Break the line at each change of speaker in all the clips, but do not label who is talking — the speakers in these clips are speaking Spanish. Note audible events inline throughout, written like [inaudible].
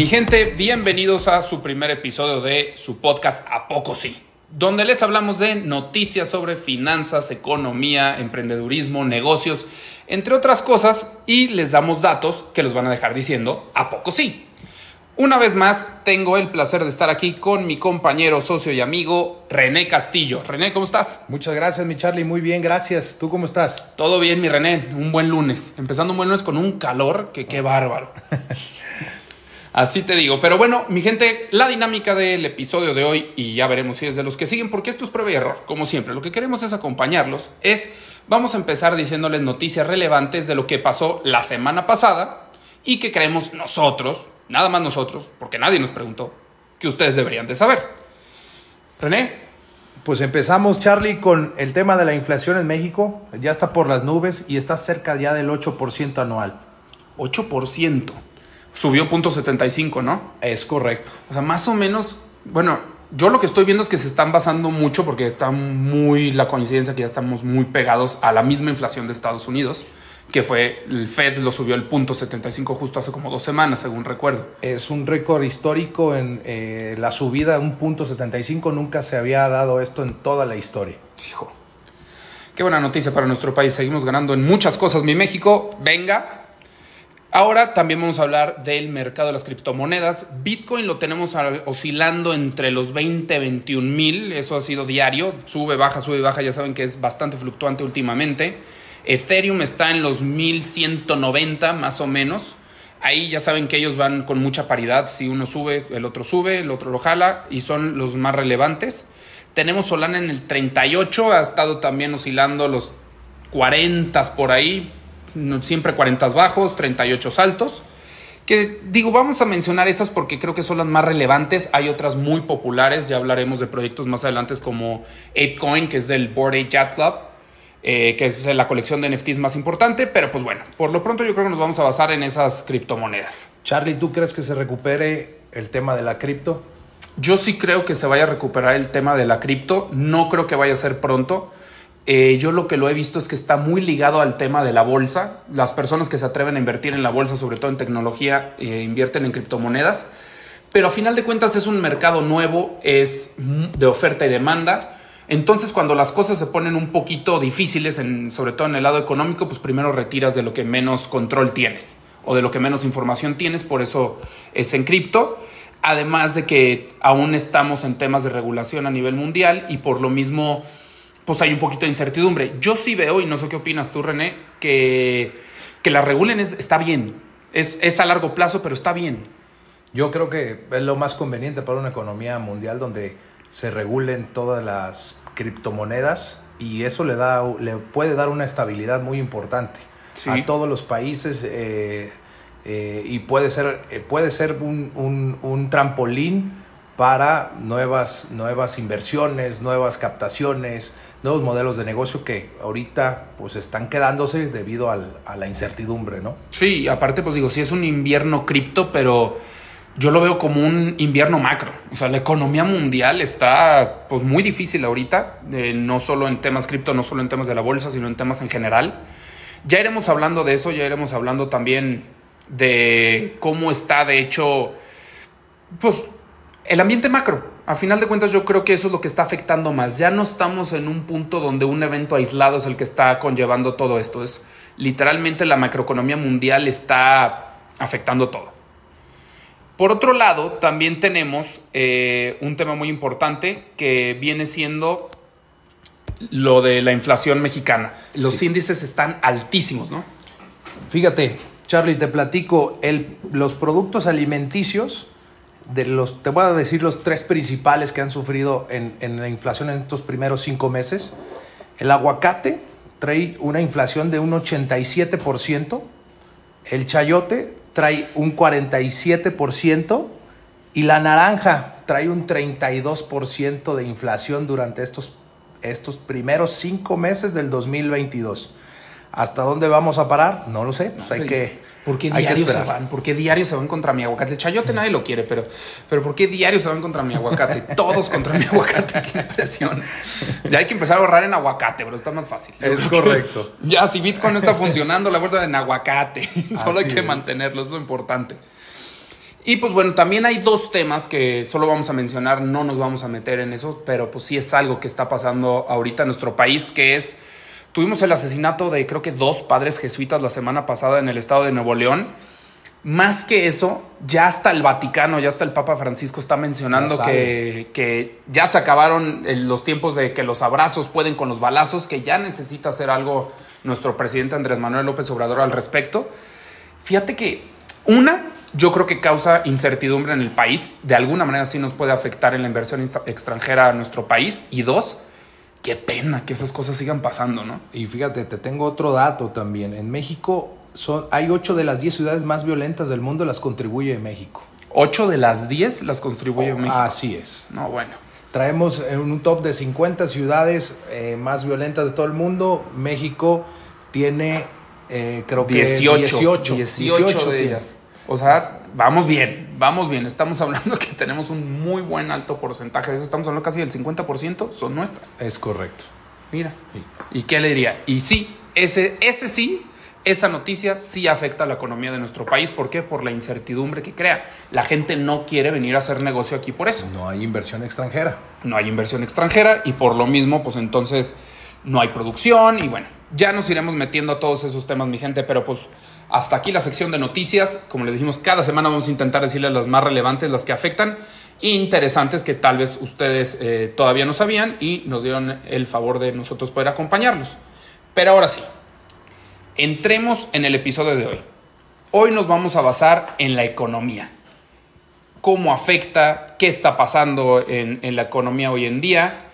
Mi gente, bienvenidos a su primer episodio de su podcast A Poco Sí, donde les hablamos de noticias sobre finanzas, economía, emprendedurismo, negocios, entre otras cosas, y les damos datos que los van a dejar diciendo A Poco Sí. Una vez más, tengo el placer de estar aquí con mi compañero, socio y amigo René Castillo. René, ¿cómo estás?
Muchas gracias, mi Charlie. Muy bien, gracias. ¿Tú cómo estás?
Todo bien, mi René. Un buen lunes. Empezando un buen lunes con un calor que qué bárbaro. [laughs] Así te digo. Pero bueno, mi gente, la dinámica del episodio de hoy, y ya veremos si es de los que siguen, porque esto es prueba y error, como siempre. Lo que queremos es acompañarlos. Es, vamos a empezar diciéndoles noticias relevantes de lo que pasó la semana pasada y que creemos nosotros, nada más nosotros, porque nadie nos preguntó, que ustedes deberían de saber. René.
Pues empezamos, Charlie, con el tema de la inflación en México. Ya está por las nubes y está cerca ya del 8% anual.
8%. Subió 0.75, ¿no?
Es correcto.
O sea, más o menos, bueno, yo lo que estoy viendo es que se están basando mucho porque está muy la coincidencia que ya estamos muy pegados a la misma inflación de Estados Unidos que fue el Fed lo subió el punto 75 justo hace como dos semanas, según recuerdo.
Es un récord histórico en eh, la subida, un punto 75, nunca se había dado esto en toda la historia.
Hijo, qué buena noticia para nuestro país, seguimos ganando en muchas cosas, mi México, venga. Ahora también vamos a hablar del mercado de las criptomonedas. Bitcoin lo tenemos oscilando entre los 20 y 21 mil, eso ha sido diario, sube, baja, sube, baja, ya saben que es bastante fluctuante últimamente. Ethereum está en los 1190 más o menos. Ahí ya saben que ellos van con mucha paridad. Si uno sube, el otro sube, el otro lo jala y son los más relevantes. Tenemos Solana en el 38, ha estado también oscilando los 40 por ahí, siempre 40 bajos, 38 altos. Que digo, vamos a mencionar esas porque creo que son las más relevantes. Hay otras muy populares, ya hablaremos de proyectos más adelante como ApeCoin, que es del Board Ape Yacht Club eh, que es la colección de NFTs más importante, pero pues bueno, por lo pronto yo creo que nos vamos a basar en esas criptomonedas.
Charlie, ¿tú crees que se recupere el tema de la cripto?
Yo sí creo que se vaya a recuperar el tema de la cripto, no creo que vaya a ser pronto. Eh, yo lo que lo he visto es que está muy ligado al tema de la bolsa. Las personas que se atreven a invertir en la bolsa, sobre todo en tecnología, eh, invierten en criptomonedas. Pero a final de cuentas es un mercado nuevo, es de oferta y demanda entonces, cuando las cosas se ponen un poquito difíciles, sobre todo en el lado económico, pues primero retiras de lo que menos control tienes o de lo que menos información tienes, por eso es en cripto. Además de que aún estamos en temas de regulación a nivel mundial y por lo mismo, pues hay un poquito de incertidumbre. Yo sí veo, y no sé qué opinas tú, René, que, que la regulen está bien. Es, es a largo plazo, pero está bien.
Yo creo que es lo más conveniente para una economía mundial donde se regulen todas las criptomonedas y eso le, da, le puede dar una estabilidad muy importante a todos los países eh, eh, y puede ser, eh, puede ser un, un, un, trampolín para nuevas, nuevas inversiones, nuevas captaciones, nuevos modelos de negocio que ahorita pues están quedándose debido al, a la incertidumbre, ¿no?
Sí, aparte pues digo, sí es un invierno cripto, pero yo lo veo como un invierno macro. O sea, la economía mundial está pues muy difícil ahorita, eh, no solo en temas cripto, no solo en temas de la bolsa, sino en temas en general. Ya iremos hablando de eso, ya iremos hablando también de cómo está, de hecho, pues el ambiente macro. A final de cuentas yo creo que eso es lo que está afectando más. Ya no estamos en un punto donde un evento aislado es el que está conllevando todo esto. Es literalmente la macroeconomía mundial está afectando todo. Por otro lado, también tenemos eh, un tema muy importante que viene siendo lo de la inflación mexicana. Los índices están altísimos, ¿no?
Fíjate, Charlie, te platico, el, los productos alimenticios, de los, te voy a decir los tres principales que han sufrido en, en la inflación en estos primeros cinco meses. El aguacate trae una inflación de un 87%, el chayote trae un 47% y la naranja trae un 32% de inflación durante estos, estos primeros cinco meses del 2022. ¿Hasta dónde vamos a parar? No lo sé. Pues hay que.
¿Por qué diarios se van? ¿Por qué diarios se van contra mi aguacate? El chayote nadie lo quiere, pero, pero ¿por qué diarios se van contra mi aguacate? [laughs] Todos contra mi aguacate, qué impresión. Ya hay que empezar a ahorrar en aguacate, pero está más fácil.
Es correcto.
Ya, si Bitcoin no está funcionando, la vuelta en aguacate. [laughs] Solo hay que mantenerlo, es lo importante. Y pues bueno, también hay dos temas que solo vamos a mencionar, no nos vamos a meter en eso, pero pues sí es algo que está pasando ahorita en nuestro país, que es, tuvimos el asesinato de creo que dos padres jesuitas la semana pasada en el estado de Nuevo León. Más que eso, ya hasta el Vaticano, ya hasta el Papa Francisco está mencionando que, que ya se acabaron el- los tiempos de que los abrazos pueden con los balazos, que ya necesita hacer algo nuestro presidente Andrés Manuel López Obrador al respecto. Fíjate que una, yo creo que causa incertidumbre en el país, de alguna manera sí nos puede afectar en la inversión extra- extranjera a nuestro país. Y dos, qué pena que esas cosas sigan pasando, ¿no?
Y fíjate, te tengo otro dato también. En México son, hay 8 de las 10 ciudades más violentas del mundo, las contribuye México.
Ocho de las 10 las contribuye México.
Así es.
No, bueno.
Traemos en un top de 50 ciudades eh, más violentas de todo el mundo. México tiene, eh, creo que
18.
18,
18, de ellas. O sea, vamos bien, vamos bien. Estamos hablando que tenemos un muy buen alto porcentaje de eso. Estamos hablando casi del 50% son nuestras.
Es correcto.
Mira.
Sí.
¿Y qué le diría? Y sí, ese, ese sí, esa noticia sí afecta a la economía de nuestro país. ¿Por qué? Por la incertidumbre que crea. La gente no quiere venir a hacer negocio aquí por eso.
No hay inversión extranjera.
No hay inversión extranjera y por lo mismo, pues entonces no hay producción y bueno, ya nos iremos metiendo a todos esos temas, mi gente, pero pues hasta aquí la sección de noticias. Como les dijimos, cada semana vamos a intentar decirles las más relevantes, las que afectan, interesantes que tal vez ustedes eh, todavía no sabían y nos dieron el favor de nosotros poder acompañarlos. Pero ahora sí, entremos en el episodio de hoy. Hoy nos vamos a basar en la economía. Cómo afecta, qué está pasando en, en la economía hoy en día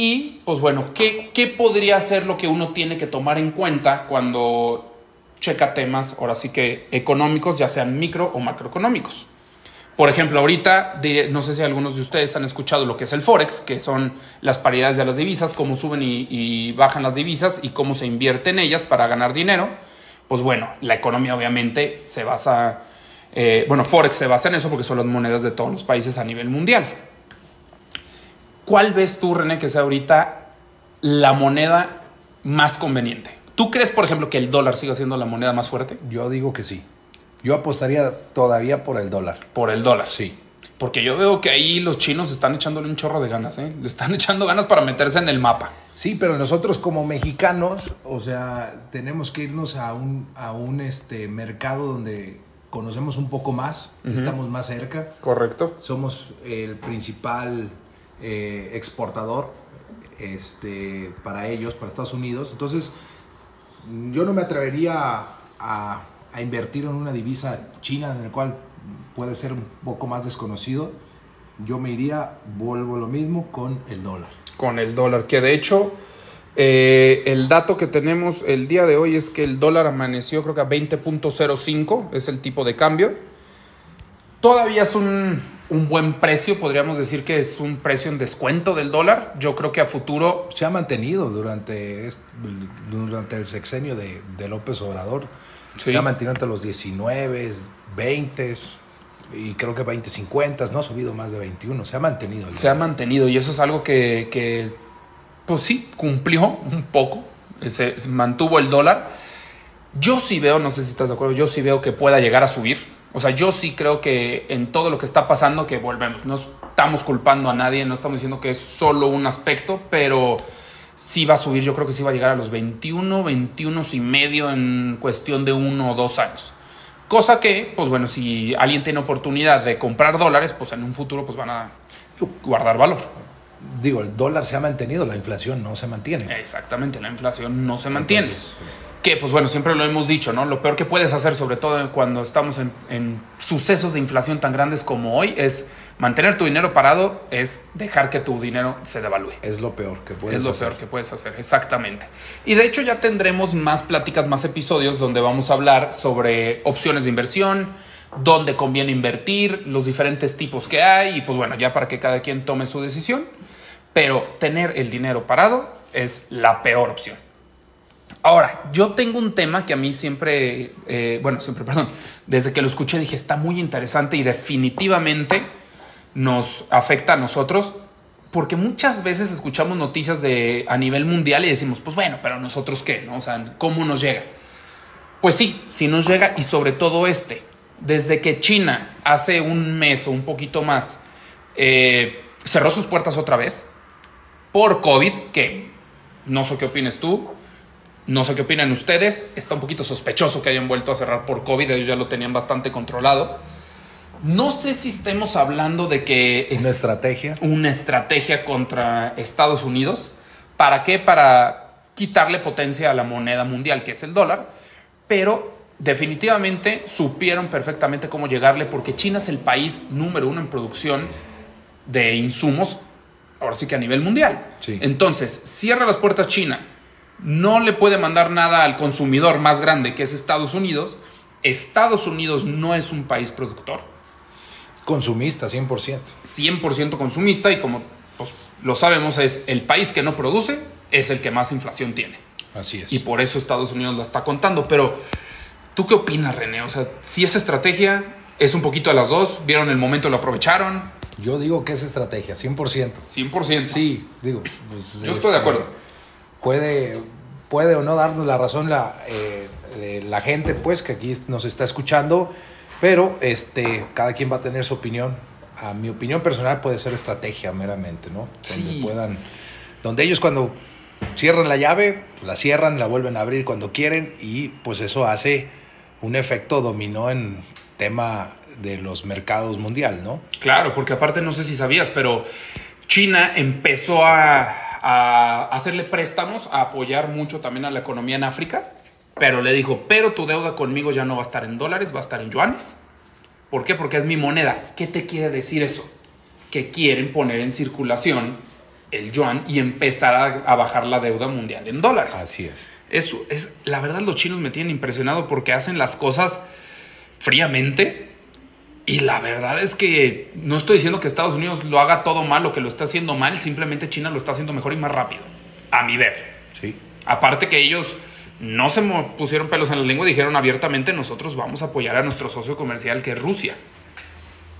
y, pues bueno, ¿qué, qué podría ser lo que uno tiene que tomar en cuenta cuando checa temas, ahora sí que económicos, ya sean micro o macroeconómicos. Por ejemplo, ahorita, no sé si algunos de ustedes han escuchado lo que es el Forex, que son las paridades de las divisas, cómo suben y, y bajan las divisas y cómo se invierte en ellas para ganar dinero. Pues bueno, la economía obviamente se basa, eh, bueno, Forex se basa en eso porque son las monedas de todos los países a nivel mundial. ¿Cuál ves tú, René, que sea ahorita la moneda más conveniente? ¿Tú crees, por ejemplo, que el dólar siga siendo la moneda más fuerte?
Yo digo que sí. Yo apostaría todavía por el dólar.
Por el dólar.
Sí.
Porque yo veo que ahí los chinos están echándole un chorro de ganas, ¿eh? Le están [laughs] echando ganas para meterse en el mapa.
Sí, pero nosotros como mexicanos, o sea, tenemos que irnos a un, a un este, mercado donde conocemos un poco más, estamos más cerca,
Correcto.
somos el principal eh, exportador este, para ellos, para Estados Unidos. Entonces, yo no me atrevería a, invertir en una divisa china en el cual puede ser un poco más desconocido. Yo me iría, vuelvo lo mismo, con el dólar.
Con el dólar, que de hecho, eh, el dato que tenemos el día de hoy es que el dólar amaneció, creo que a 20.05, es el tipo de cambio. Todavía es un, un buen precio, podríamos decir que es un precio en descuento del dólar. Yo creo que a futuro
se ha mantenido durante, durante el sexenio de, de López Obrador.
Sí.
Se ha mantenido entre los 19, 20 y creo que 20, 50, no ha subido más de 21. Se ha mantenido.
se ha mantenido y eso es algo que, que, pues sí, cumplió un poco, se, se mantuvo el dólar. Yo sí veo, no sé si estás de acuerdo, yo sí veo que pueda llegar a subir. O sea, yo sí creo que en todo lo que está pasando, que volvemos, no estamos culpando a nadie, no estamos diciendo que es solo un aspecto, pero sí va a subir, yo creo que sí va a llegar a los 21, 21 y medio en cuestión de uno o dos años. Cosa que, pues bueno, si alguien tiene oportunidad de comprar dólares, pues en un futuro pues van a guardar valor.
Digo, el dólar se ha mantenido, la inflación no se mantiene.
Exactamente, la inflación no se mantiene.
Entonces,
que, pues bueno, siempre lo hemos dicho, ¿no? Lo peor que puedes hacer, sobre todo cuando estamos en, en sucesos de inflación tan grandes como hoy, es mantener tu dinero parado, es dejar que tu dinero se devalúe.
es lo peor que puedes
es lo
hacer.
peor que puedes hacer, exactamente. Y de hecho ya tendremos más pláticas, más episodios donde vamos a hablar sobre opciones de inversión, dónde conviene invertir, los diferentes tipos que hay y pues bueno, ya para que cada quien tome su decisión. Pero tener el dinero parado es la peor opción. Ahora, yo tengo un tema que a mí siempre, eh, bueno, siempre, perdón, desde que lo escuché dije, está muy interesante y definitivamente nos afecta a nosotros, porque muchas veces escuchamos noticias de, a nivel mundial y decimos, pues bueno, pero nosotros qué, ¿no? O sea, ¿cómo nos llega? Pues sí, sí nos llega y sobre todo este, desde que China hace un mes o un poquito más eh, cerró sus puertas otra vez por COVID, que no sé qué opines tú, no sé qué opinan ustedes, está un poquito sospechoso que hayan vuelto a cerrar por COVID, ellos ya lo tenían bastante controlado. No sé si estemos hablando de que
es una estrategia.
Una estrategia contra Estados Unidos. ¿Para qué? Para quitarle potencia a la moneda mundial, que es el dólar. Pero definitivamente supieron perfectamente cómo llegarle porque China es el país número uno en producción de insumos, ahora sí que a nivel mundial. Entonces, cierra las puertas China, no le puede mandar nada al consumidor más grande que es Estados Unidos. Estados Unidos no es un país productor
Consumista, 100%.
100% consumista y como pues, lo sabemos es el país que no produce es el que más inflación tiene.
Así es.
Y por eso Estados Unidos la está contando. Pero, ¿tú qué opinas, René? O sea, si esa estrategia es un poquito a las dos, vieron el momento, lo aprovecharon.
Yo digo que es estrategia, 100%.
100%.
Sí, digo.
Pues, Yo estoy de acuerdo.
Puede, puede o no darnos la razón la, eh, la gente, pues, que aquí nos está escuchando pero este, cada quien va a tener su opinión. A mi opinión personal puede ser estrategia meramente, ¿no? Donde puedan, donde ellos cuando cierran la llave, la cierran, la vuelven a abrir cuando quieren y pues eso hace un efecto dominó en tema de los mercados mundial, ¿no?
Claro, porque aparte no sé si sabías, pero China empezó a, a hacerle préstamos, a apoyar mucho también a la economía en África pero le dijo, pero tu deuda conmigo ya no va a estar en dólares, va a estar en yuanes. ¿Por qué? Porque es mi moneda. ¿Qué te quiere decir eso? Que quieren poner en circulación el yuan y empezar a, bajar la deuda mundial en dólares.
Así es.
Eso es, la verdad los chinos me tienen impresionado porque hacen las cosas fríamente y la verdad es que no estoy diciendo que Estados Unidos lo haga todo mal o que lo está haciendo mal, simplemente China lo está haciendo mejor y más rápido, a mi ver.
Sí.
Aparte que ellos no se pusieron pelos en la lengua y dijeron abiertamente nosotros vamos a apoyar a nuestro socio comercial que es Rusia.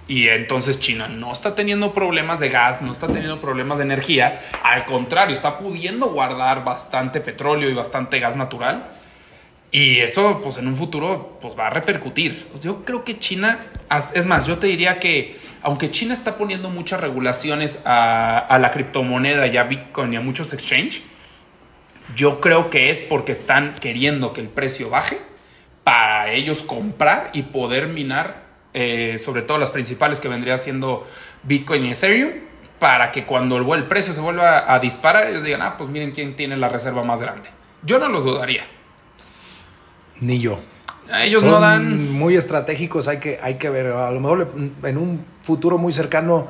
Y entonces China no está teniendo problemas de gas, no está teniendo problemas de energía, al contrario, está pudiendo guardar bastante petróleo y bastante gas natural. Y eso, pues en un futuro, pues va a repercutir. Pues, yo creo que China, es más, yo te diría que aunque China está poniendo muchas regulaciones a, la criptomoneda y a Bitcoin y a muchos exchanges, yo creo que es porque están queriendo que el precio baje para ellos comprar y poder minar, eh, sobre todo las principales que vendría siendo Bitcoin y Ethereum, para que cuando el, precio se vuelva a disparar, ellos digan, ah, pues miren quién tiene la reserva más grande. Yo no lo dudaría.
Ni yo.
Ellos no dan.
Muy estratégicos, hay que, hay que ver. A lo mejor en un futuro muy cercano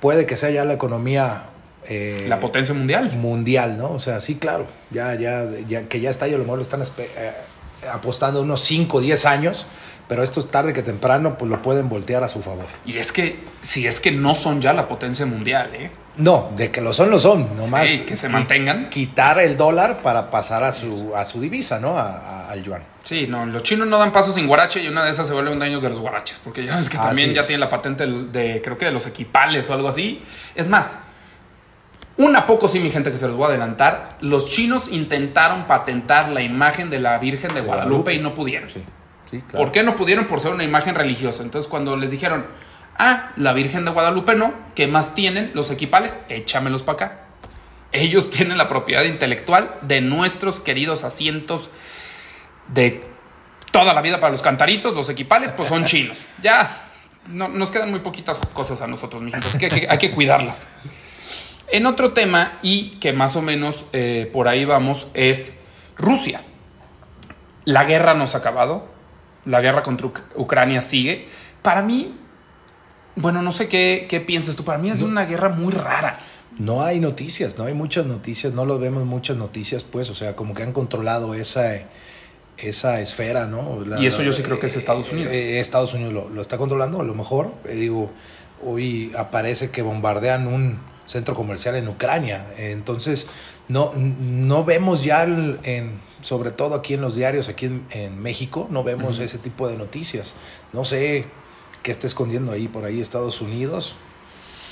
puede que sea ya la economía
eh, la potencia mundial.
Mundial, ¿no? O sea, sí, claro. Ya, ya, ya que ya está, y a lo mejor lo están eh, apostando unos 5 o 10 años, pero esto es tarde que temprano, pues lo pueden voltear a su favor.
Y es que, si es que no son ya la potencia mundial, ¿eh?
No, de que lo son, lo son. Nomás
sí, que se mantengan.
Quitar el dólar para pasar a su, a su divisa, ¿no? al yuan.
Sí, no, los chinos no dan pasos sin guarache y una de esas se vuelve un daño de los guaraches, porque ya ves que también ya tienen la patente de, creo que de los equipales o algo así. Es más, una poco sí, mi gente, que se los voy a adelantar. Los chinos intentaron patentar la imagen de la Virgen de Guadalupe, y no pudieron. Sí, ¿Por qué no pudieron? Por ser una imagen religiosa. Entonces, cuando les dijeron, ah, la Virgen de Guadalupe no, ¿qué más tienen los equipales? Échamelos para acá. Ellos [laughs] tienen la propiedad intelectual de nuestros queridos asientos de toda la vida para los cantaritos, los equipales, pues son [laughs] chinos. Ya, no, nos quedan muy poquitas cosas a nosotros, mi gente. que, hay que cuidarlas. En otro tema, y que más o menos eh, por ahí vamos, es Rusia. La guerra no se ha acabado, la guerra contra Ucrania sigue. Para mí, bueno, no sé qué, qué piensas tú, para mí es una guerra muy rara.
No hay noticias, no hay muchas noticias, no lo vemos muchas noticias, pues, o sea, como que han controlado esa, esa esfera, ¿no?
y eso yo sí creo que es Estados Unidos.
Eh, Estados Unidos lo, lo, está controlando, a lo mejor, eh, digo, hoy aparece que bombardean un centro comercial en Ucrania. Entonces, no, no vemos ya, en, sobre todo aquí en los diarios, aquí en, México, no vemos ese tipo de noticias. No sé qué está escondiendo ahí por ahí Estados Unidos.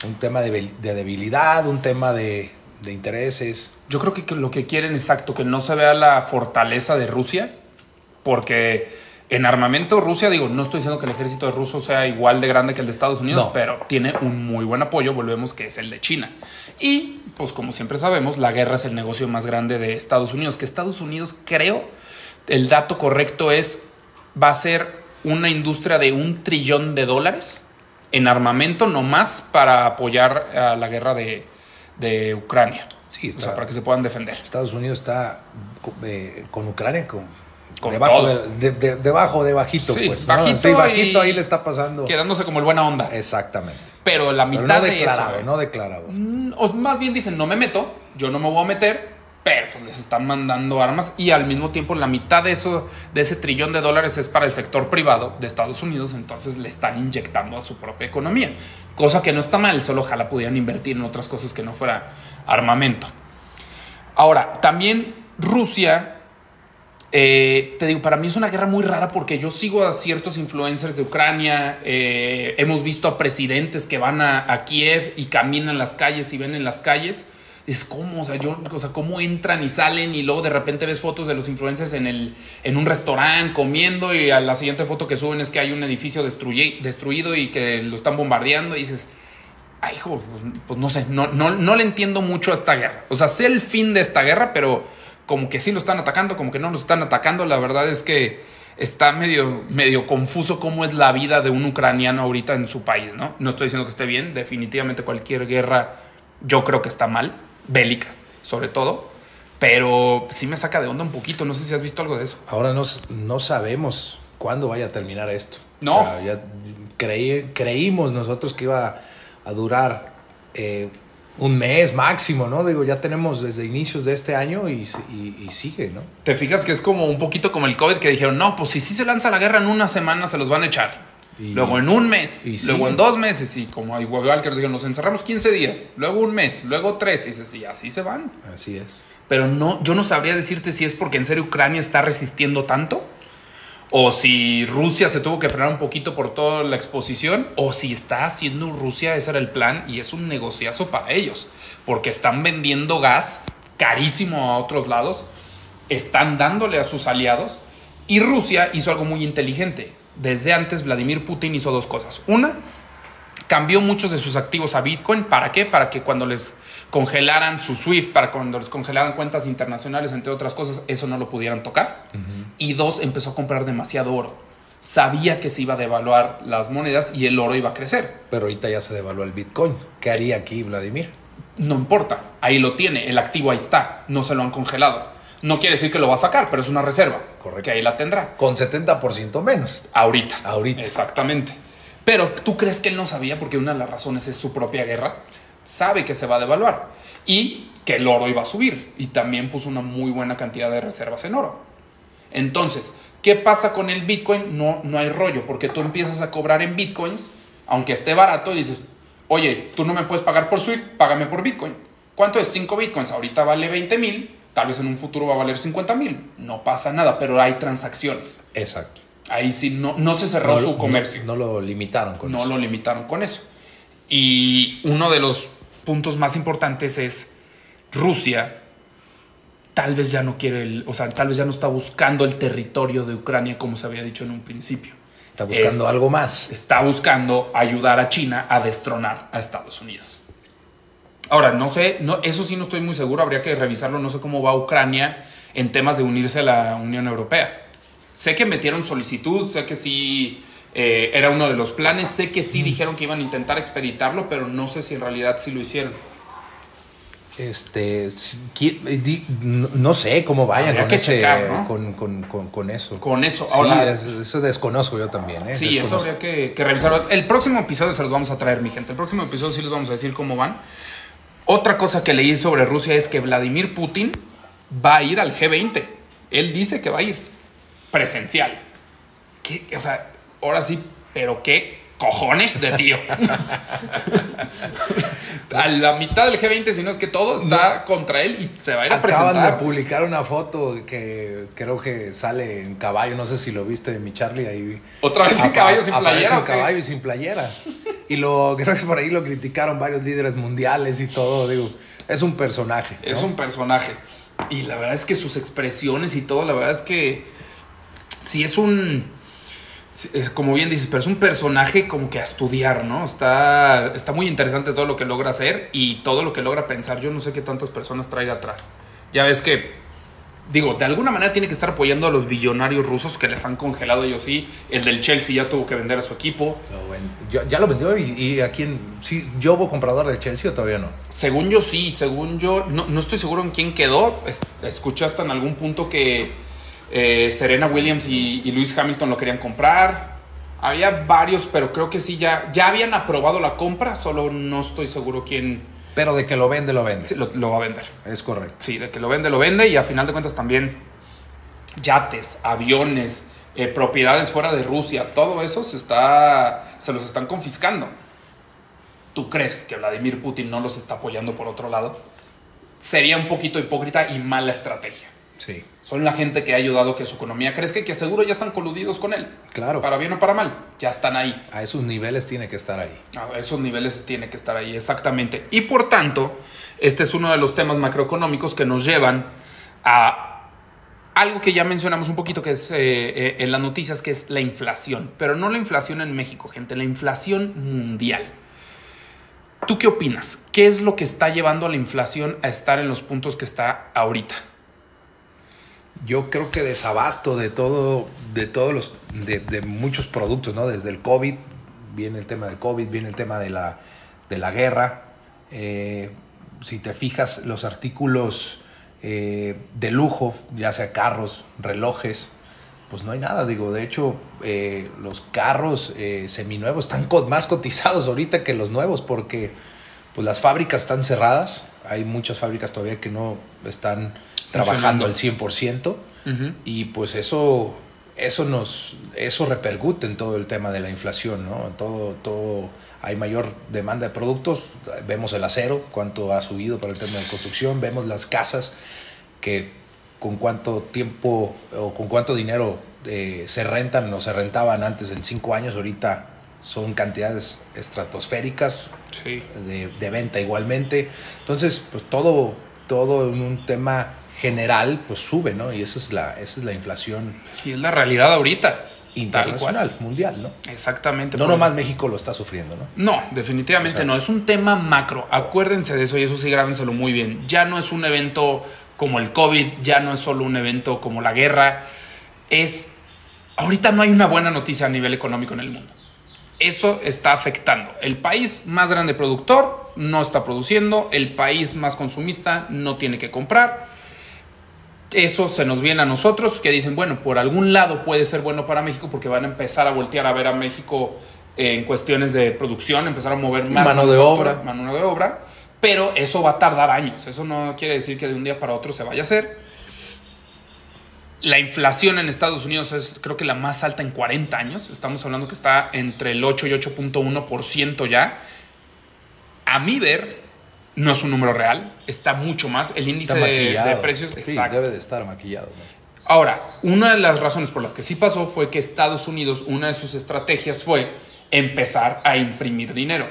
Un tema de, debilidad, un tema de, de intereses.
Yo creo que lo que quieren exacto, que no se vea la fortaleza de Rusia, porque En armamento, Rusia, digo, no estoy diciendo que el ejército de ruso sea igual de grande que el de Estados Unidos,
No.
pero tiene un muy buen apoyo, volvemos que es el de China. Y, pues como siempre sabemos, la guerra es el negocio más grande de Estados Unidos, que Estados Unidos, creo, el dato correcto es, va a ser una industria de un trillón de dólares en armamento nomás para apoyar a la guerra de, de Ucrania.
Sí,
o
está-
sea, para que se puedan defender.
Estados Unidos está eh, con Ucrania con,
Con
debajo,
todo.
de, de- debajo de bajito,
Sí,
pues. ¿no?
bajito
Sí, bajito ahí le está pasando.
Quedándose como el buena onda.
Exactamente.
Pero la
Pero
mitad
no
de
declarado,
eso.
no declarado.
Mm, O más bien dicen, no me meto, yo no me voy a meter, pero pues les están mandando armas y al mismo tiempo la mitad de eso, de ese trillón de dólares es para el sector privado de Estados Unidos, entonces le están inyectando a su propia economía. Cosa que no está mal, solo ojalá pudieran invertir en otras cosas que no fuera armamento. Ahora, también Rusia, eh, te digo, para mí es una guerra muy rara porque yo sigo a ciertos influencers de Ucrania, eh, hemos visto a presidentes que van a, a Kiev y caminan las calles y ven en las calles. Es como, o sea, yo, o sea, cómo entran y salen y luego de repente ves fotos de los influencers en, el, en un restaurante comiendo y a la siguiente foto que suben es que hay un edificio destruye- destruido y que lo están bombardeando y dices, ay, hijo, pues, pues no sé, no, no, no le entiendo mucho a esta guerra. O sea, sé el fin de esta guerra, pero como que sí lo están atacando, como que no lo están atacando. La verdad es que está medio, medio confuso cómo es la vida de un ucraniano ahorita en su país, ¿no? No estoy diciendo que esté bien, definitivamente cualquier guerra yo creo que está mal, bélica sobre todo, pero sí me saca de onda un poquito, no sé si has visto algo de eso.
Ahora no, no sabemos cuándo vaya a terminar esto.
No.
O sea, ya creí- creímos nosotros que iba a durar eh, un mes máximo, ¿no? Digo, ya tenemos desde inicios de este año y, y- y sigue, ¿no?
Te fijas que es como un poquito como el COVID que dijeron, no, pues si sí se lanza la guerra en una semana se los van a echar.
Y-
luego en un mes,
y sí.
luego en dos meses, y como hay que nos dijeron, nos encerramos 15 días, luego un mes, luego tres, y dices, y así se van.
Así es.
Pero no, yo no sabría decirte si es porque en serio Ucrania está resistiendo tanto, o si Rusia se tuvo que frenar un poquito por toda la exposición, o si está haciendo Rusia, ese era el plan, y es un negociazo para ellos, porque están vendiendo gas carísimo a otros lados, están dándole a sus aliados, y Rusia hizo algo muy inteligente. Desde antes, Vladimir Putin hizo dos cosas. Una, cambió muchos de sus activos a Bitcoin. ¿Para qué? Para que cuando les congelaran su SWIFT, para cuando les congelaran cuentas internacionales, entre otras cosas, eso no lo pudieran tocar. Y dos, empezó a comprar demasiado oro. Sabía que se iba a devaluar las monedas y el oro iba a crecer.
Pero ahorita ya se devaluó el Bitcoin. ¿Qué haría aquí Vladimir?
No importa, ahí lo tiene, el activo ahí está, no se lo han congelado. No quiere decir que lo va a sacar, pero es una reserva.
Correcto.
Que ahí la tendrá.
Con 70% menos.
Ahorita.
Ahorita.
Exactamente. Pero tú crees que él no sabía porque una de las razones es su propia guerra. Sabe que se va a devaluar y que el oro iba a subir y también puso una muy buena cantidad de reservas en oro. Entonces, ¿qué pasa con el Bitcoin? No, no hay rollo porque tú empiezas a cobrar en Bitcoins, aunque esté barato, y dices, oye, tú no me puedes pagar por Swift, págame por Bitcoin. ¿Cuánto es 5 Bitcoins? Ahorita vale 20 mil, tal vez en un futuro va a valer 50 mil. No pasa nada, pero hay transacciones.
Exacto.
Ahí sí no, no se cerró
No-
su comercio.
No, no lo limitaron con
No
eso.
lo limitaron con eso. Y uno de los puntos más importantes es Rusia tal vez ya no quiere el, o sea, tal vez ya no está buscando el territorio de Ucrania como se había dicho en un principio.
Está buscando
Es-
algo más.
Está buscando ayudar a China a destronar a Estados Unidos. Ahora, no sé, no, eso sí no estoy muy seguro, habría que revisarlo, no sé cómo va Ucrania en temas de unirse a la Unión Europea. Sé que metieron solicitud, sé que sí eh, era uno de los planes, sé que sí dijeron que iban a intentar expeditarlo, pero no sé si en realidad sí lo hicieron.
Este, no, sé cómo vayan con,
que
ese-
checar, ¿no?
con, con- con- con eso.
Con eso,
Sí,
ahora...
es- eso desconozco yo también. ¿eh?
Sí, eso habría que, que revisarlo. El próximo episodio se los vamos a traer, mi gente. El próximo episodio sí les vamos a decir cómo van. Otra cosa que leí sobre Rusia es que Vladimir Putin va a ir al G20. Él dice que va a ir presencial. ¿Qué? O sea, ahora sí, pero qué cojones de tío. [laughs] a la mitad del G20, si no es que todo está contra él y se va a ir a
Acaban
presentar.
de publicar una foto que creo que sale en caballo, no sé si lo viste de mi Charlie ahí.
Otra vez en caballo sin playera,
En caballo y sin playera. Y lo [laughs] creo que por ahí lo criticaron varios líderes mundiales y todo, digo, es un personaje. ¿no?
Es un personaje. Y la verdad es que sus expresiones y todo, la verdad es que sí es un... es como bien dices, pero es un personaje como que a estudiar, ¿no? Está, está muy interesante todo lo que logra hacer y todo lo que logra pensar. Yo no sé qué tantas personas traiga atrás. Ya ves que, digo, de alguna manera tiene que estar apoyando a los billonarios rusos que les han congelado ellos sí. El del Chelsea ya tuvo que vender a su equipo.
ya lo vendió y, a quién, sí, ¿yo hubo comprador del Chelsea o todavía no?
Según yo sí, según yo, no, no estoy seguro en quién quedó. Escuché hasta en algún punto que eh, Serena Williams y, y Lewis Hamilton lo querían comprar. Había varios, pero creo que sí, ya, ya habían aprobado la compra, solo no estoy seguro quién.
Pero de que lo vende, lo vende.
lo, va a vender.
Es correcto.
Sí, de que lo vende, lo vende y a final de cuentas también yates, aviones, eh, propiedades fuera de Rusia, todo eso se, está, se los están confiscando. ¿Tú crees que Vladimir Putin no los está apoyando por otro lado? Sería un poquito hipócrita y mala estrategia.
Sí.
Son la gente que ha ayudado que su economía crezca y que seguro ya están coludidos con él.
Claro.
Para bien o para mal, ya están ahí.
A esos niveles tiene que estar ahí.
A esos niveles tiene que estar ahí, exactamente. Y por tanto, este es uno de los temas macroeconómicos que nos llevan a algo que ya mencionamos un poquito que es eh, eh, en las noticias, que es la inflación. Pero no la inflación en México, gente, la inflación mundial. ¿Tú qué opinas? ¿Qué es lo que está llevando a la inflación a estar en los puntos que está ahorita?
Yo creo que desabasto de todo, de todos los, de, muchos productos, ¿no? Desde el COVID, viene el tema del COVID, viene el tema de la, de la guerra. Eh, si te fijas, los artículos eh, de lujo, ya sea carros, relojes, pues no hay nada, digo, de hecho, eh, los carros seminuevos están más cotizados ahorita que los nuevos porque pues las fábricas están cerradas, hay muchas fábricas todavía que no están trabajando al 100%. Y pues eso, eso nos, eso repercute en todo el tema de la inflación, ¿no? Todo, todo, hay mayor demanda de productos, vemos el acero, cuánto ha subido para el tema de construcción, vemos las casas que con cuánto tiempo o con cuánto dinero eh, se rentan o se rentaban antes en cinco años, ahorita son cantidades estratosféricas de, de, venta igualmente. Entonces, pues todo, todo en un tema general, pues sube, ¿no? Y esa es la, esa es la inflación.
Y es la realidad ahorita.
Internacional, mundial, ¿no?
Exactamente.
No nomás México lo está sufriendo, ¿no?
No, definitivamente no. Es un tema macro. Acuérdense de eso y eso sí grábenselo muy bien. Ya no es un evento como el COVID, ya no es solo un evento como la guerra. Es. Ahorita no hay una buena noticia a nivel económico en el mundo. Eso está afectando. El país más grande productor no está produciendo, el país más consumista no tiene que comprar eso se nos viene a nosotros, que dicen, bueno, por algún lado puede ser bueno para México porque van a empezar a voltear a ver a México en cuestiones de producción, empezar a mover más
mano de obra.
Mano de obra, pero eso va a tardar años. Eso no quiere decir que de un día para otro se vaya a hacer. La inflación en Estados Unidos es creo que la más alta en 40 años. Estamos hablando que está entre el 8 y 8.1% ya. A mi ver, no es un número real, está mucho más. El índice de, precios
sí, debe de estar maquillado.
Ahora, una de las razones por las que sí pasó fue que Estados Unidos, una de sus estrategias fue empezar a imprimir dinero.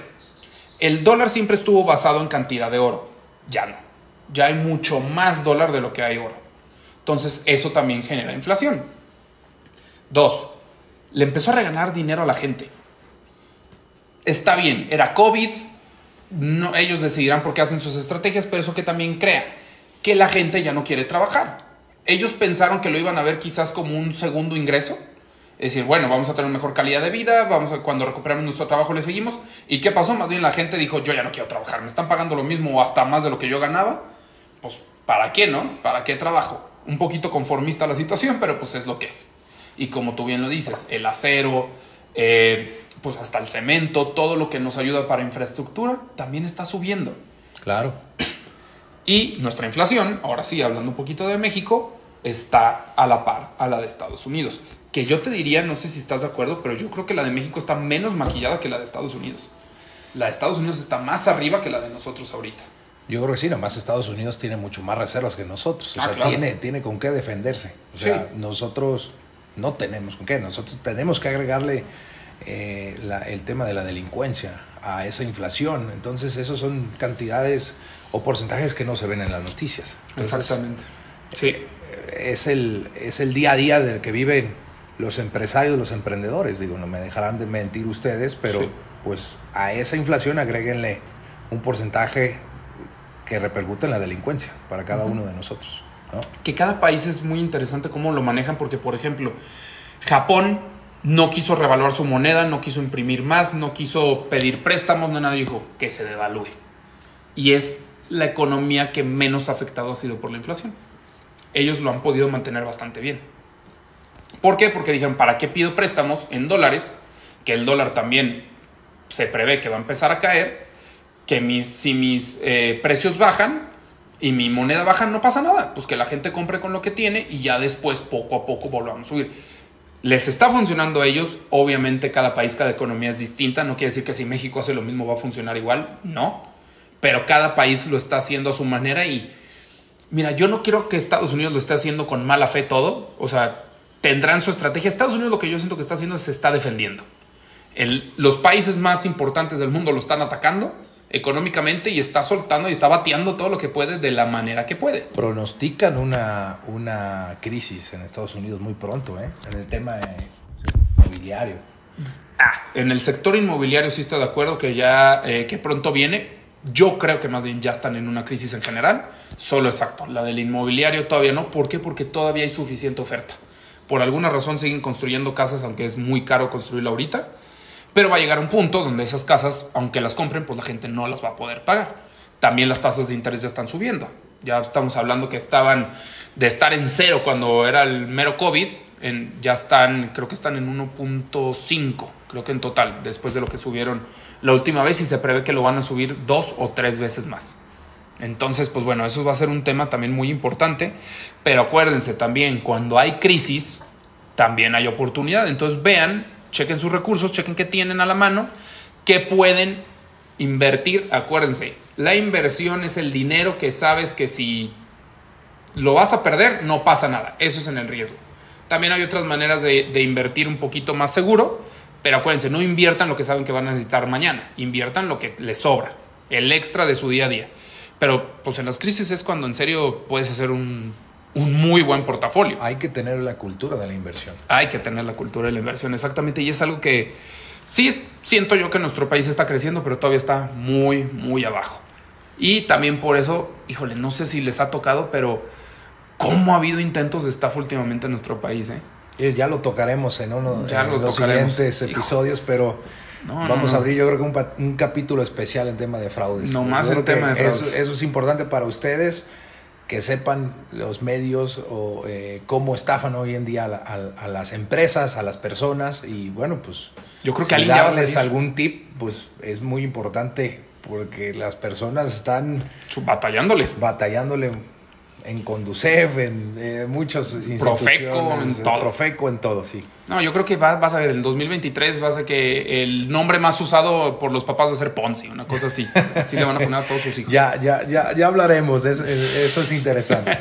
El dólar siempre estuvo basado en cantidad de oro, ya no. Ya hay mucho más dólar de lo que hay oro. Entonces, eso también genera inflación. Dos, le empezó a regalar dinero a la gente. Está bien, era COVID, no, ellos decidirán por qué hacen sus estrategias, pero eso que también crea que la gente ya no quiere trabajar. Ellos pensaron que lo iban a ver quizás como un segundo ingreso. Es decir, bueno, vamos a tener mejor calidad de vida, vamos a, cuando recuperemos nuestro trabajo le seguimos. ¿Y qué pasó? Más bien la gente dijo, yo ya no quiero trabajar, me están pagando lo mismo o hasta más de lo que yo ganaba. Pues, ¿para qué, no? ¿Para qué trabajo? Un poquito conformista la situación, pero pues es lo que es. Y como tú bien lo dices, el acero, eh, pues hasta el cemento, todo lo que nos ayuda para infraestructura, también está subiendo.
Claro.
Y nuestra inflación, ahora sí, hablando un poquito de México, está a la par a la de Estados Unidos. Que yo te diría, no sé si estás de acuerdo, pero yo creo que la de México está menos maquillada que la de Estados Unidos. La de Estados Unidos está más arriba que la de nosotros ahorita.
Yo creo que sí, nomás Estados Unidos tiene mucho más reservas que nosotros. O ah, sea, tiene, tiene con qué defenderse. O sea, nosotros no tenemos con qué. Nosotros tenemos que agregarle eh, el tema de la delincuencia a esa inflación. Entonces, esos son cantidades o porcentajes que no se ven en las noticias.
Exactamente. Sí.
Es el, es el día a día del que viven los empresarios, los emprendedores. Digo, no me dejarán de mentir ustedes, pero pues a esa inflación agréguenle un porcentaje que repercute en la delincuencia para cada uno de nosotros.
Que cada país es muy interesante cómo lo manejan, porque por ejemplo, Japón no quiso revaluar su moneda, no quiso imprimir más, no quiso pedir préstamos, no nada, dijo que se devalúe. Y es la economía que menos afectado ha sido por la inflación. Ellos lo han podido mantener bastante bien. ¿Por qué? Porque dijeron, ¿para qué pido préstamos en dólares? Que el dólar también se prevé que va a empezar a caer, que mis, si mis eh, precios bajan y mi moneda baja, no pasa nada. Pues que la gente compre con lo que tiene y ya después poco a poco volvamos a subir. Les está funcionando a ellos, obviamente cada país, cada economía es distinta, no quiere decir que si México hace lo mismo va a funcionar igual, no, pero cada país lo está haciendo a su manera y mira, yo no quiero que Estados Unidos lo esté haciendo con mala fe todo, o sea, tendrán su estrategia. Estados Unidos lo que yo siento que está haciendo es se está defendiendo. los países más importantes del mundo lo están atacando económicamente y está soltando y está bateando todo lo que puede de la manera que puede.
Pronostican una, una crisis en Estados Unidos muy pronto, ¿eh? en el tema inmobiliario.
Ah, en el sector inmobiliario sí estoy de acuerdo que ya eh, que pronto viene. Yo creo que más bien ya están en una crisis en general. Solo exacto. La del inmobiliario todavía no. ¿Por qué? Porque todavía hay suficiente oferta. Por alguna razón siguen construyendo casas, aunque es muy caro construirla ahorita. Pero va a llegar un punto donde esas casas, aunque las compren, pues la gente no las va a poder pagar. También las tasas de interés ya están subiendo. Ya estamos hablando que estaban de estar en cero cuando era el mero COVID, en, ya están, creo que están en 1.5, creo que en total, después de lo que subieron la última vez y se prevé que lo van a subir dos o tres veces más. Entonces, pues bueno, eso va a ser un tema también muy importante, pero acuérdense también, cuando hay crisis, también hay oportunidad. Entonces vean, chequen sus recursos, chequen qué tienen a la mano, qué pueden invertir. Acuérdense, la inversión es el dinero que sabes que si lo vas a perder, no pasa nada. Eso es en el riesgo. También hay otras maneras de, invertir un poquito más seguro, pero acuérdense, no inviertan lo que saben que van a necesitar mañana, inviertan lo que les sobra, el extra de su día a día. Pero pues en las crisis es cuando en serio puedes hacer un, un muy buen portafolio.
Hay que tener la cultura de la inversión.
Hay que tener la cultura de la inversión, exactamente. Y es algo que sí siento yo que nuestro país está creciendo, pero todavía está muy, muy abajo. Y también por eso, híjole, no sé si les ha tocado, pero ¿cómo ha habido intentos de estafa últimamente en nuestro país? Eh?
Ya lo tocaremos en uno de los siguientes episodios, pero Vamos a abrir, yo creo que un, capítulo especial en tema de fraudes.
No más en tema de fraudes.
Eso, es importante para ustedes que sepan los medios o eh, cómo estafan hoy en día a, las empresas, a las personas y bueno, pues
yo creo que
si darles algún tip, pues es muy importante porque las personas están
batallándole.
Batallándole en Conducef, en eh, muchas instituciones.
Profeco, en todo.
Profeco, en todo, sí.
No, yo creo que vas a ver, en el 2023 vas a que el nombre más usado por los papás va a ser Ponzi, una cosa así. Así le van a poner a todos sus hijos.
ya, ya, ya, ya hablaremos, eso es interesante.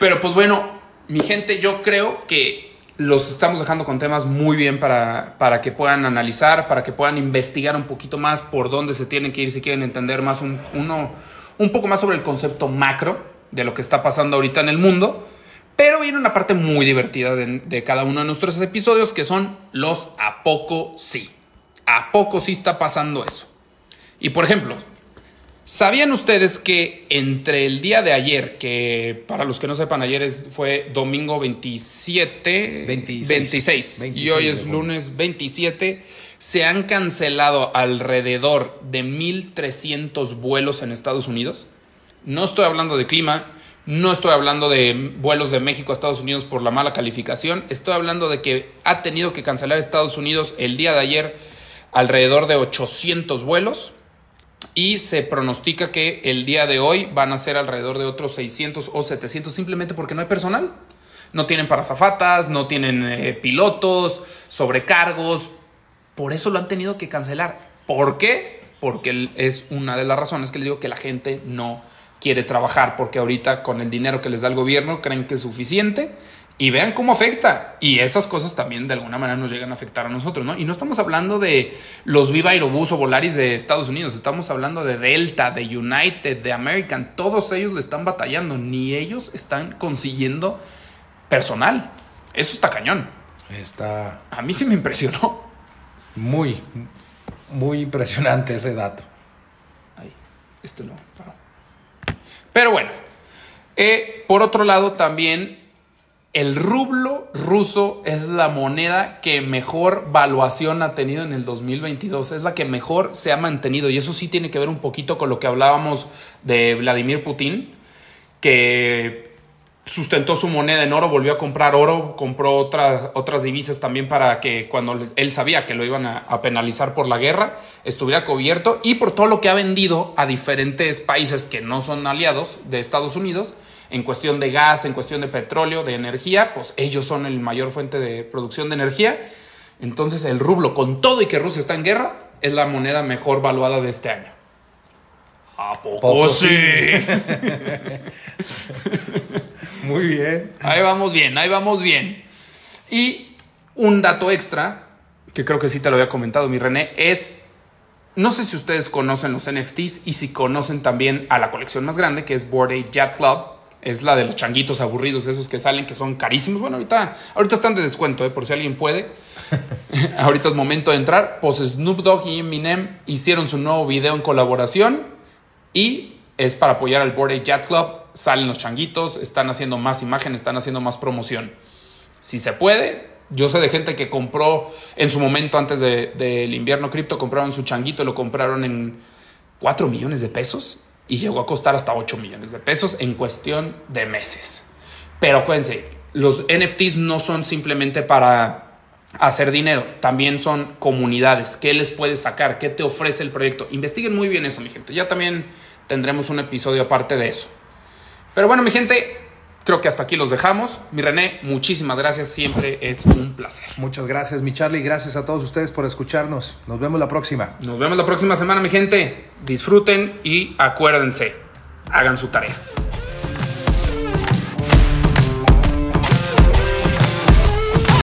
Pero pues bueno, mi gente, yo creo que los estamos dejando con temas muy bien para, para que puedan analizar, para que puedan investigar un poquito más por dónde se tienen que ir si quieren entender más un, uno un poco más sobre el concepto macro de lo que está pasando ahorita en el mundo. Pero viene una parte muy divertida de, cada uno de nuestros episodios que son los a poco sí. A poco sí está pasando eso. Y por ejemplo, ¿sabían ustedes que entre el día de ayer, que para los que no sepan, ayer fue domingo 27, 26, y hoy es lunes 27, se han cancelado alrededor de 1.300 vuelos en Estados Unidos. No estoy hablando de clima, no estoy hablando de vuelos de México a Estados Unidos por la mala calificación, estoy hablando de que ha tenido que cancelar Estados Unidos el día de ayer alrededor de 800 vuelos y se pronostica que el día de hoy van a ser alrededor de otros 600 o 700 simplemente porque no hay personal. No tienen parazafatas, no tienen eh, pilotos, sobrecargos, por eso lo han tenido que cancelar. ¿Por qué? Porque es una de las razones que les digo que la gente no quiere trabajar, porque ahorita con el dinero que les da el gobierno creen que es suficiente y vean cómo afecta. Y esas cosas también de alguna manera nos llegan a afectar a nosotros, ¿no? Y no estamos hablando de los Viva Aerobús o Volaris de Estados Unidos, estamos hablando de Delta, de United, de American, todos ellos le están batallando, ni ellos están consiguiendo personal. Eso está cañón.
Está
A mí sí me impresionó.
Muy, muy impresionante ese dato.
Ahí, este no. Pero bueno, eh, por otro lado también el rublo ruso es la moneda que mejor valuación ha tenido en el 2022. Es la que mejor se ha mantenido. Y eso sí tiene que ver un poquito con lo que hablábamos de Vladimir Putin, que sustentó su moneda en oro, volvió a comprar oro, compró otras otras divisas también para que cuando él sabía que lo iban a, a penalizar por la guerra, estuviera cubierto y por todo lo que ha vendido a diferentes países que no son aliados de Estados Unidos en cuestión de gas, en cuestión de petróleo, de energía, pues ellos son el mayor fuente de producción de energía. Entonces el rublo, con todo y que Rusia está en guerra, es la moneda mejor valuada de este año. ¿A poco,
Poco
sí? [laughs]
Muy bien.
Ahí vamos bien, ahí vamos bien. Y un dato extra, que creo que sí te lo había comentado, mi René, es, no sé si ustedes conocen los NFTs y si conocen también a la colección más grande, que es Bored Ape Yacht Club. Es la de los changuitos aburridos, esos que salen, que son carísimos. Bueno, ahorita, ahorita están de descuento, eh, por si alguien puede. [laughs] ahorita es momento de entrar. Pues Snoop Dogg y Eminem hicieron su nuevo video en colaboración y es para apoyar al Bored Ape Yacht Club. Salen los changuitos, están haciendo más imágenes, están haciendo más promoción. Si se puede, yo sé de gente que compró en su momento antes de- del invierno cripto, compraron su changuito y lo compraron en 4 millones de pesos y llegó a costar hasta 8 millones de pesos en cuestión de meses. Pero acuérdense, los NFTs no son simplemente para hacer dinero, también son comunidades. ¿Qué les puedes sacar? ¿Qué te ofrece el proyecto? Investiguen muy bien eso, mi gente. Ya también tendremos un episodio aparte de eso. Pero bueno, mi gente, creo que hasta aquí los dejamos. Mi René, muchísimas gracias. Siempre es un placer.
Muchas gracias, mi Charlie. Gracias a todos ustedes por escucharnos. Nos vemos la próxima.
Nos vemos la próxima semana, mi gente. Disfruten y acuérdense, hagan su tarea.